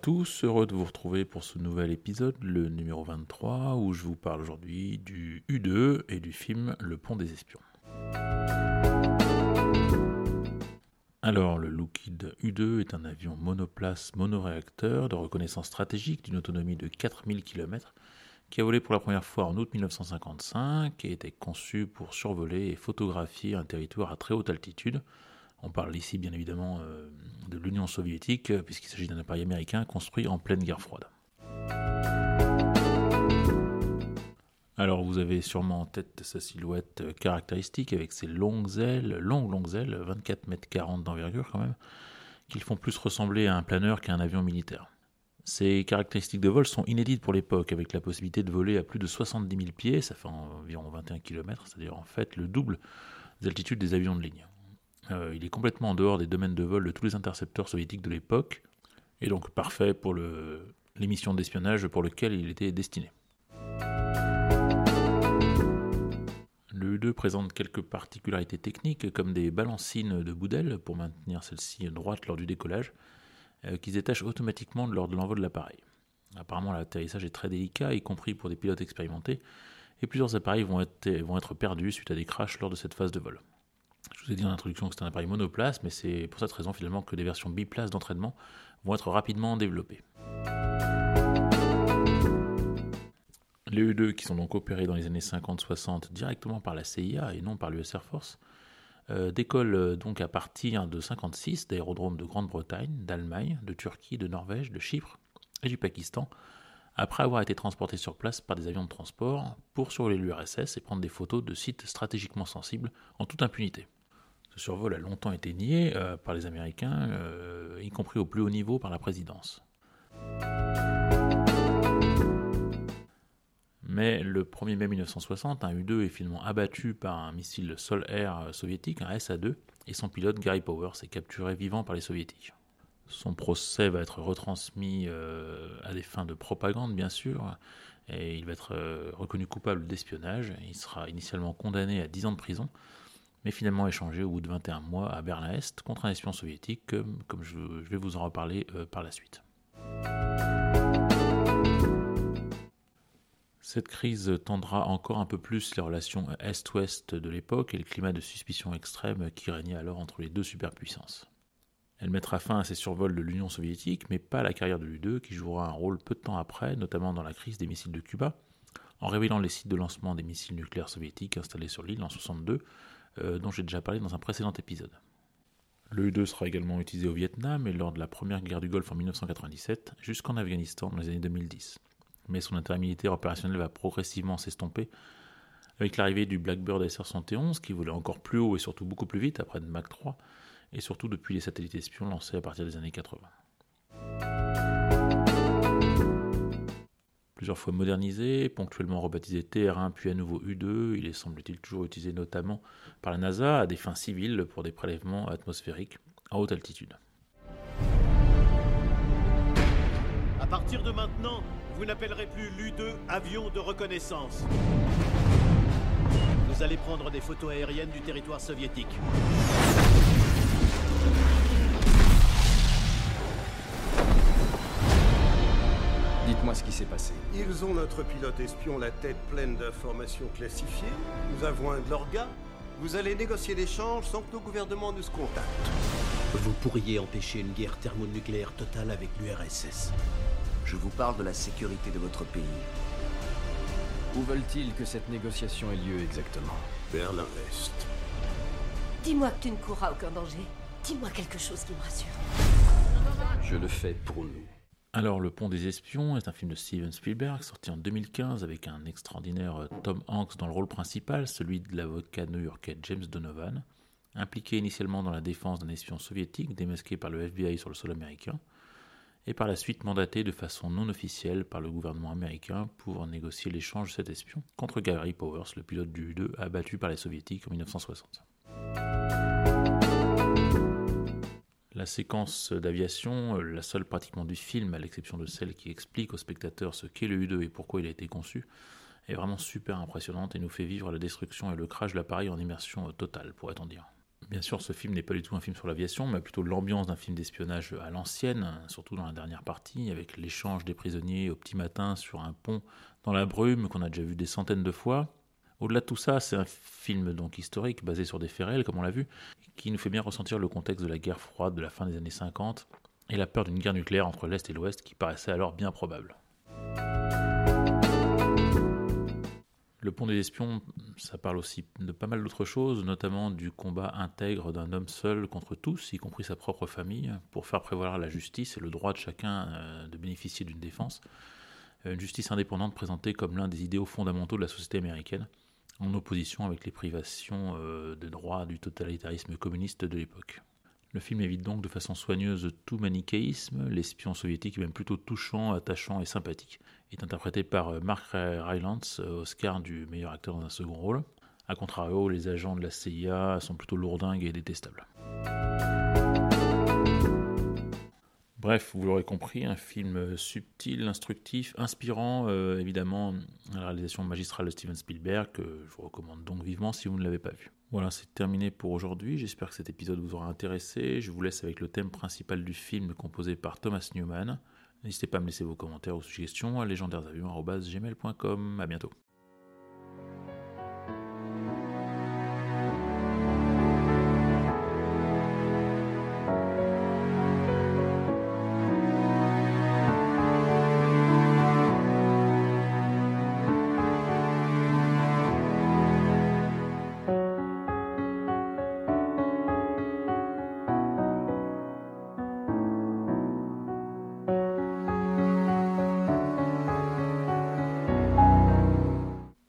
Tous, heureux de vous retrouver pour ce nouvel épisode, le numéro 23, où je vous parle aujourd'hui du U2 et du film Le Pont des Espions. Alors, le Lockheed U2 est un avion monoplace monoréacteur de reconnaissance stratégique d'une autonomie de 4000 km qui a volé pour la première fois en août 1955 et était conçu pour survoler et photographier un territoire à très haute altitude. On parle ici bien évidemment euh, de l'Union soviétique puisqu'il s'agit d'un appareil américain construit en pleine guerre froide. Alors vous avez sûrement en tête sa silhouette caractéristique avec ses longues ailes, longues longues ailes, 24 mètres 40 d'envergure quand même, qui le font plus ressembler à un planeur qu'à un avion militaire. Ces caractéristiques de vol sont inédites pour l'époque, avec la possibilité de voler à plus de 70 000 pieds, ça fait environ 21 km, c'est-à-dire en fait le double des altitudes des avions de ligne. Euh, il est complètement en dehors des domaines de vol de tous les intercepteurs soviétiques de l'époque, et donc parfait pour les missions d'espionnage pour lesquelles il était destiné. Le U2 présente quelques particularités techniques comme des balancines de boudelle pour maintenir celle-ci droite lors du décollage, euh, qui se détachent automatiquement lors de l'envol de l'appareil. Apparemment l'atterrissage est très délicat, y compris pour des pilotes expérimentés, et plusieurs appareils vont être perdus suite à des crashs lors de cette phase de vol. Vous ai en introduction que c'est un appareil monoplace, mais c'est pour cette raison finalement que des versions biplaces d'entraînement vont être rapidement développées. Les U2 qui sont donc opérés dans les années 50-60 directement par la CIA et non par l'US Air Force euh, décollent euh, donc à partir de 56 d'aérodromes de Grande-Bretagne, d'Allemagne, de Turquie, de Norvège, de Chypre et du Pakistan, après avoir été transportés sur place par des avions de transport pour survoler l'URSS et prendre des photos de sites stratégiquement sensibles en toute impunité. Ce survol a longtemps été nié euh, par les Américains, euh, y compris au plus haut niveau par la présidence. Mais le 1er mai 1960, un U-2 est finalement abattu par un missile sol-air soviétique, un SA-2, et son pilote Gary Powers est capturé vivant par les soviétiques. Son procès va être retransmis euh, à des fins de propagande, bien sûr, et il va être euh, reconnu coupable d'espionnage. Il sera initialement condamné à 10 ans de prison, mais finalement échangé au bout de 21 mois à Berlin-Est contre un espion soviétique, comme, je, vais vous en reparler euh, par la suite. Cette crise tendra encore un peu plus les relations Est-Ouest de l'époque et le climat de suspicion extrême qui régnait alors entre les deux superpuissances. Elle mettra fin à ces survols de l'Union soviétique, mais pas à la carrière de l'U2, qui jouera un rôle peu de temps après, notamment dans la crise des missiles de Cuba, en révélant les sites de lancement des missiles nucléaires soviétiques installés sur l'île en 62, euh, dont j'ai déjà parlé dans un précédent épisode. Le U-2 sera également utilisé au Vietnam et lors de la première guerre du Golfe en 1997, jusqu'en Afghanistan dans les années 2010 mais son intérêt militaire opérationnel va progressivement s'estomper avec l'arrivée du Blackbird SR-71 qui volait encore plus haut et surtout beaucoup plus vite après le Mach 3 et surtout depuis les satellites espions lancés à partir des années 80. Plusieurs fois modernisé, ponctuellement rebaptisé TR1 puis à nouveau U2, il est semble-t-il toujours utilisé notamment par la NASA à des fins civiles pour des prélèvements atmosphériques à haute altitude. À partir de maintenant, vous n'appellerez plus l'U2 avion de reconnaissance. Vous allez prendre des photos aériennes du territoire soviétique. Dites-moi ce qui s'est passé. Ils ont notre pilote espion la tête pleine d'informations classifiées. Nous avons un de leurs gars. Vous allez négocier l'échange sans que nos gouvernements nous contactent. Vous pourriez empêcher une guerre thermonucléaire totale avec l'URSS. Je vous parle de la sécurité de votre pays. Où veulent-ils que cette négociation ait lieu exactement? Berlin-Est. Dis-moi que tu ne courras aucun danger. Dis-moi quelque chose qui me rassure. Je le fais pour nous. Alors, Le Pont des Espions est un film de Steven Spielberg sorti en 2015 avec un extraordinaire Tom Hanks dans le rôle principal, celui de l'avocat new-yorkais James Donovan, impliqué initialement dans la défense d'un espion soviétique démasqué par le FBI sur le sol américain. et par la suite mandaté de façon non officielle par le gouvernement américain pour négocier l'échange de cet espion contre Gary Powers, le pilote du U-2 abattu par les soviétiques en 1960. La séquence d'aviation, la seule pratiquement du film, à l'exception de celle qui explique au spectateur ce qu'est le U-2 et pourquoi il a été conçu, est vraiment super impressionnante et nous fait vivre la destruction et le crash de l'appareil en immersion totale, pourrait-on dire. Bien sûr, ce film n'est pas du tout un film sur l'aviation, mais plutôt l'ambiance d'un film d'espionnage à l'ancienne, surtout dans la dernière partie, avec l'échange des prisonniers au petit matin sur un pont dans la brume qu'on a déjà vu des centaines de fois. Au-delà de tout ça, c'est un film donc historique basé sur des faits réels, comme on l'a vu, qui nous fait bien ressentir le contexte de la guerre froide de la fin des années 50 et la peur d'une guerre nucléaire entre l'Est et l'Ouest qui paraissait alors bien probable. Le pont des espions, ça parle aussi de pas mal d'autres choses, notamment du combat intègre d'un homme seul contre tous, y compris sa propre famille, pour faire prévaloir la justice et le droit de chacun euh, de bénéficier d'une défense. Une justice indépendante présentée comme l'un des idéaux fondamentaux de la société américaine, en opposition avec les privations euh, de droits du totalitarisme communiste de l'époque. Le film évite donc de façon soigneuse tout manichéisme, l'espion soviétique est même plutôt touchant, attachant et sympathique. Il est interprété par euh, Mark Rylance, euh, Oscar du meilleur acteur dans un second rôle. A contrario, les agents de la CIA sont plutôt lourdingues et détestables. Bref, vous l'aurez compris, un film subtil, instructif, inspirant, euh, évidemment, la réalisation magistrale de Steven Spielberg, que je vous recommande donc vivement si vous ne l'avez pas vu. Voilà, c'est terminé pour aujourd'hui. J'espère que cet épisode vous aura intéressé. Je vous laisse avec le thème principal du film composé par Thomas Newman. N'hésitez pas à me laisser vos commentaires ou suggestions à légendairesavions.gmail.com. À bientôt.